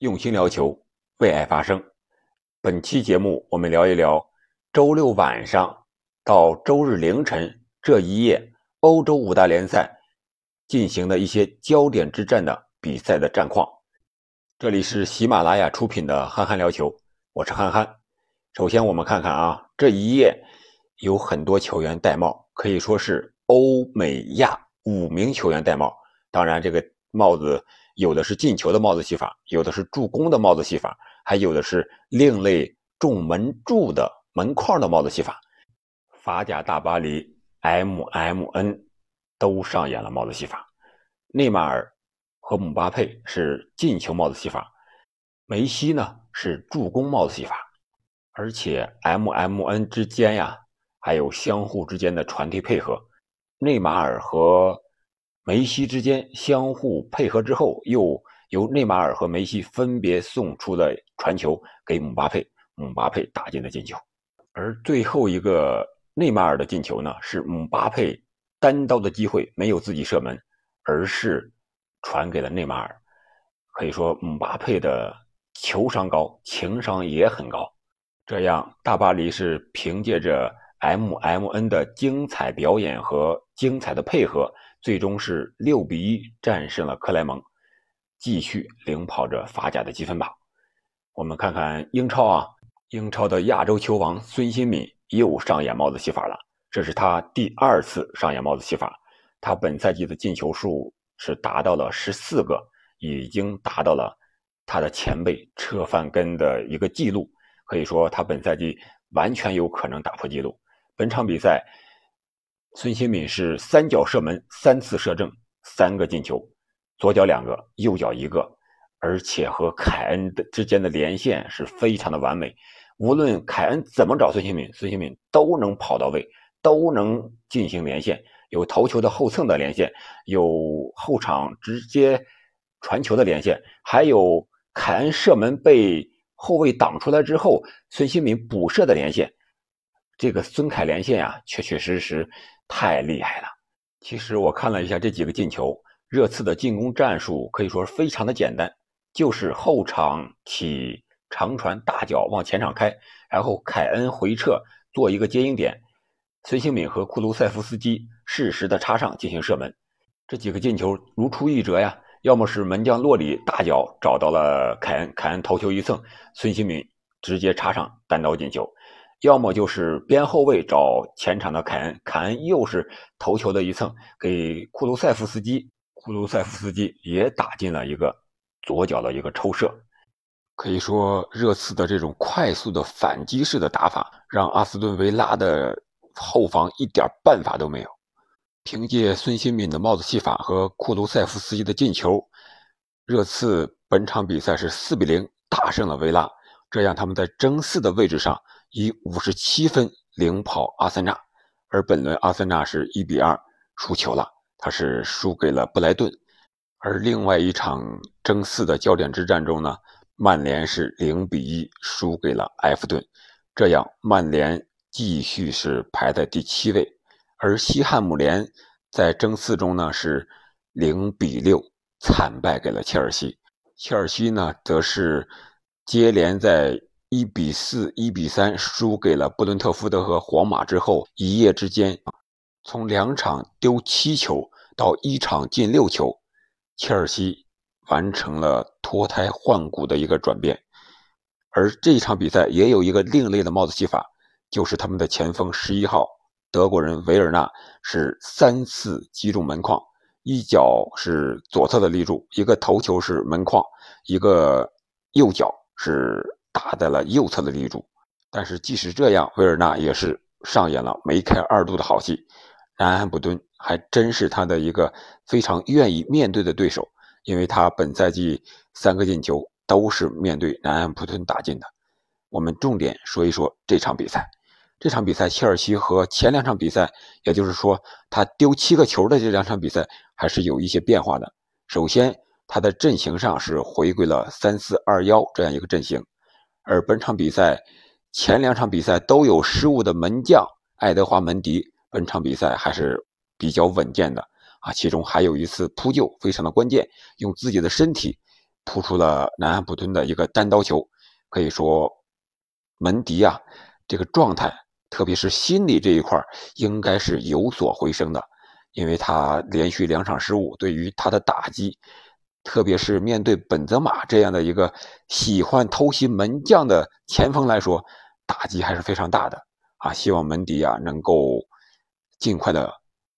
用心聊球，为爱发声。本期节目，我们聊一聊周六晚上到周日凌晨这一夜，欧洲五大联赛进行的一些焦点之战的比赛的战况。这里是喜马拉雅出品的《憨憨聊球》，我是憨憨。首先，我们看看啊，这一夜有很多球员戴帽，可以说是欧美亚五名球员戴帽。当然，这个帽子。有的是进球的帽子戏法，有的是助攻的帽子戏法，还有的是另类重门柱的门框的帽子戏法。法甲大巴黎 M M N 都上演了帽子戏法。内马尔和姆巴佩是进球帽子戏法，梅西呢是助攻帽子戏法。而且 M M N 之间呀，还有相互之间的传递配合。内马尔和梅西之间相互配合之后，又由内马尔和梅西分别送出了传球给姆巴佩，姆巴佩打进了进球。而最后一个内马尔的进球呢，是姆巴佩单刀的机会没有自己射门，而是传给了内马尔。可以说姆巴佩的球商高，情商也很高。这样，大巴黎是凭借着 M M N 的精彩表演和精彩的配合。最终是六比一战胜了克莱蒙，继续领跑着法甲的积分榜。我们看看英超啊，英超的亚洲球王孙兴敏又上演帽子戏法了，这是他第二次上演帽子戏法。他本赛季的进球数是达到了十四个，已经达到了他的前辈车范根的一个记录，可以说他本赛季完全有可能打破纪录。本场比赛。孙兴敏是三脚射门，三次射正，三个进球，左脚两个，右脚一个，而且和凯恩的之间的连线是非常的完美。无论凯恩怎么找孙兴敏，孙兴敏都能跑到位，都能进行连线，有头球的后蹭的连线，有后场直接传球的连线，还有凯恩射门被后卫挡出来之后，孙兴敏补射的连线。这个孙凯连线啊，确确实实。太厉害了！其实我看了一下这几个进球，热刺的进攻战术可以说非常的简单，就是后场起长传大脚往前场开，然后凯恩回撤做一个接应点，孙兴敏和库卢塞夫斯基适时的插上进行射门。这几个进球如出一辙呀，要么是门将洛里大脚找到了凯恩，凯恩头球一蹭，孙兴敏直接插上单刀进球。要么就是边后卫找前场的凯恩，凯恩又是头球的一蹭给库卢塞夫斯基，库卢塞夫斯基也打进了一个左脚的一个抽射。可以说，热刺的这种快速的反击式的打法，让阿斯顿维拉的后防一点办法都没有。凭借孙兴敏的帽子戏法和库卢塞夫斯基的进球，热刺本场比赛是四比零大胜了维拉，这样他们在争四的位置上。以五十七分领跑阿森纳，而本轮阿森纳是一比二输球了，他是输给了布莱顿。而另外一场争四的焦点之战中呢，曼联是零比一输给了埃弗顿，这样曼联继续是排在第七位。而西汉姆联在争四中呢是零比六惨败给了切尔西，切尔西呢则是接连在。一比四、一比三输给了布伦特福德和皇马之后，一夜之间，从两场丢七球到一场进六球，切尔西完成了脱胎换骨的一个转变。而这一场比赛也有一个另类的帽子戏法，就是他们的前锋十一号德国人维尔纳是三次击中门框，一脚是左侧的立柱，一个头球是门框，一个右脚是。打在了右侧的立柱，但是即使这样，维尔纳也是上演了梅开二度的好戏。南安普敦还真是他的一个非常愿意面对的对手，因为他本赛季三个进球都是面对南安普敦打进的。我们重点说一说这场比赛。这场比赛，切尔西和前两场比赛，也就是说他丢七个球的这两场比赛，还是有一些变化的。首先，他的阵型上是回归了三四二幺这样一个阵型。而本场比赛前两场比赛都有失误的门将爱德华门迪，本场比赛还是比较稳健的啊。其中还有一次扑救非常的关键，用自己的身体扑出了南安普敦的一个单刀球，可以说门迪啊这个状态，特别是心理这一块应该是有所回升的，因为他连续两场失误，对于他的打击，特别是面对本泽马这样的一个喜欢偷袭门将的前锋来说，打击还是非常大的啊！希望门迪啊能够尽快的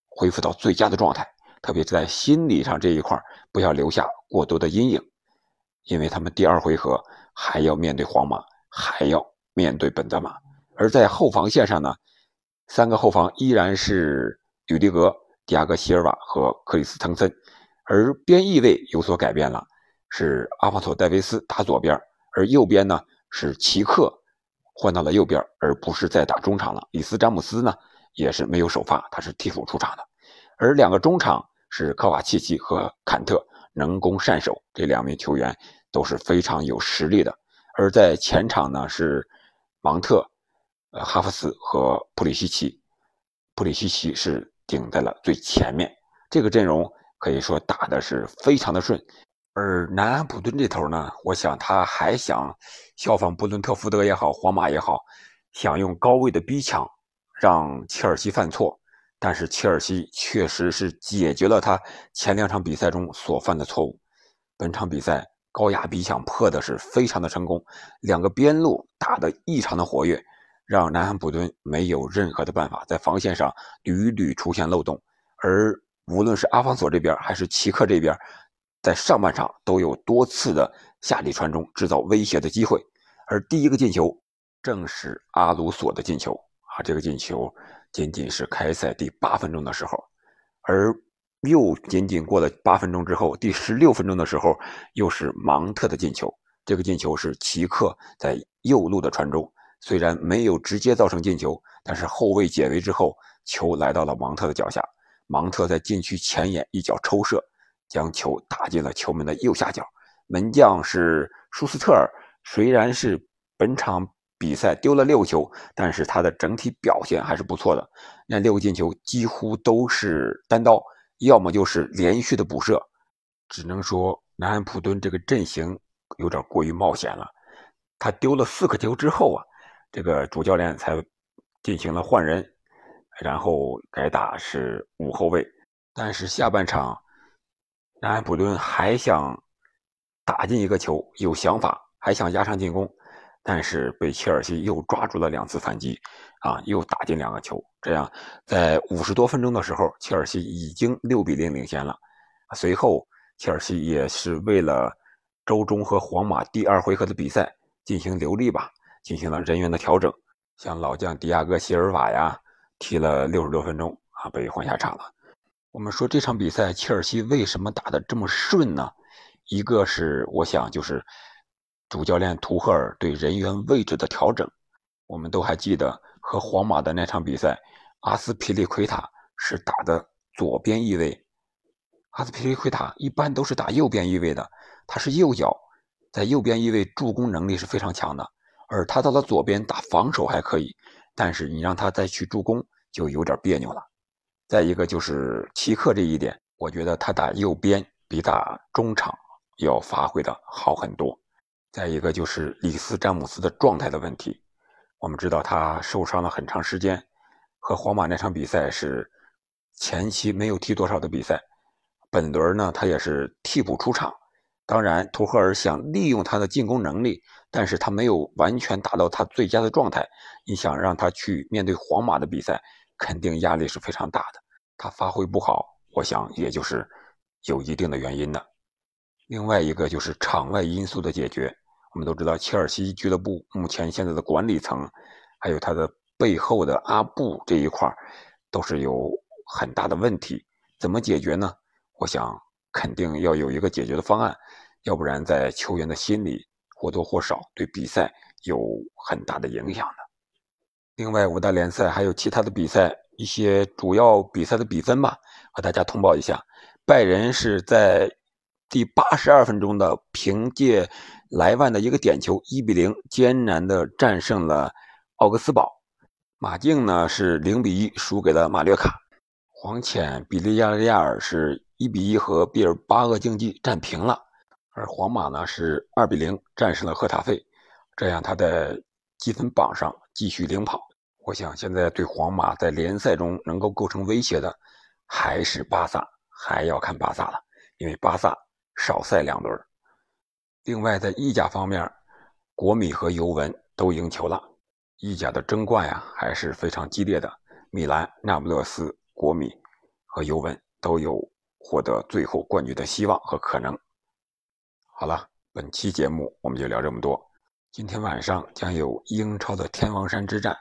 恢复到最佳的状态。特别是在心理上这一块不要留下过多的阴影，因为他们第二回合还要面对皇马，还要面对本泽马。而在后防线上呢，三个后防依然是吕迪格、迪亚戈·席尔瓦和克里斯滕森，而边翼位有所改变了，是阿方索·戴维斯打左边，而右边呢是齐克换到了右边，而不是在打中场了。里斯詹姆斯呢也是没有首发，他是替补出场的，而两个中场。是科瓦契奇和坎特能攻善守，这两名球员都是非常有实力的。而在前场呢，是芒特、呃哈弗斯和普里西奇，普里西奇是顶在了最前面。这个阵容可以说打的是非常的顺。而南安普顿这头呢，我想他还想效仿布伦特福德也好，皇马也好，想用高位的逼抢让切尔西犯错。但是切尔西确实是解决了他前两场比赛中所犯的错误。本场比赛高压逼抢破的是非常的成功，两个边路打得异常的活跃，让南安普敦没有任何的办法在防线上屡屡出现漏洞。而无论是阿方索这边还是齐克这边，在上半场都有多次的下底传中制造威胁的机会。而第一个进球正是阿鲁索的进球啊，这个进球。仅仅是开赛第八分钟的时候，而又仅仅过了八分钟之后，第十六分钟的时候，又是芒特的进球。这个进球是齐克在右路的传中，虽然没有直接造成进球，但是后卫解围之后，球来到了芒特的脚下。芒特在禁区前沿一脚抽射，将球打进了球门的右下角。门将是舒斯特尔，虽然是本场。比赛丢了六球，但是他的整体表现还是不错的。那六个进球几乎都是单刀，要么就是连续的补射。只能说南安普敦这个阵型有点过于冒险了。他丢了四个球之后啊，这个主教练才进行了换人，然后改打是五后卫。但是下半场南安普顿还想打进一个球，有想法，还想压上进攻。但是被切尔西又抓住了两次反击，啊，又打进两个球。这样，在五十多分钟的时候，切尔西已经六比零领先了。随后，切尔西也是为了周中和皇马第二回合的比赛进行留力吧，进行了人员的调整。像老将迪亚戈·席尔瓦呀，踢了六十多分钟啊，被换下场了。我们说这场比赛切尔西为什么打得这么顺呢？一个是我想就是。主教练图赫尔对人员位置的调整，我们都还记得和皇马的那场比赛，阿斯皮利奎塔是打的左边翼位。阿斯皮利奎塔一般都是打右边翼位的，他是右脚，在右边翼位助攻能力是非常强的。而他到了左边打防守还可以，但是你让他再去助攻就有点别扭了。再一个就是齐克这一点，我觉得他打右边比打中场要发挥的好很多。再一个就是里斯詹姆斯的状态的问题，我们知道他受伤了很长时间，和皇马那场比赛是前期没有踢多少的比赛，本轮呢他也是替补出场。当然，图赫尔想利用他的进攻能力，但是他没有完全达到他最佳的状态。你想让他去面对皇马的比赛，肯定压力是非常大的。他发挥不好，我想也就是有一定的原因的。另外一个就是场外因素的解决。我们都知道，切尔西俱乐部目前现在的管理层，还有他的背后的阿布这一块都是有很大的问题。怎么解决呢？我想肯定要有一个解决的方案，要不然在球员的心里或多或少对比赛有很大的影响的。另外，五大联赛还有其他的比赛一些主要比赛的比分吧，和大家通报一下：拜仁是在第八十二分钟的凭借。莱万的一个点球，一比零艰难的战胜了奥格斯堡。马竞呢是零比一输给了马略卡。黄潜比利亚雷亚尔是一比一和毕尔巴鄂竞技战平了。而皇马呢是二比零战胜了赫塔费，这样他在积分榜上继续领跑。我想现在对皇马在联赛中能够构成威胁的还是巴萨，还要看巴萨了，因为巴萨少赛两轮。另外在意甲方面，国米和尤文都赢球了，意甲的争冠呀还是非常激烈的。米兰、那不勒斯、国米和尤文都有获得最后冠军的希望和可能。好了，本期节目我们就聊这么多。今天晚上将有英超的天王山之战，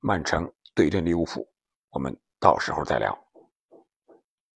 曼城对阵利物浦，我们到时候再聊。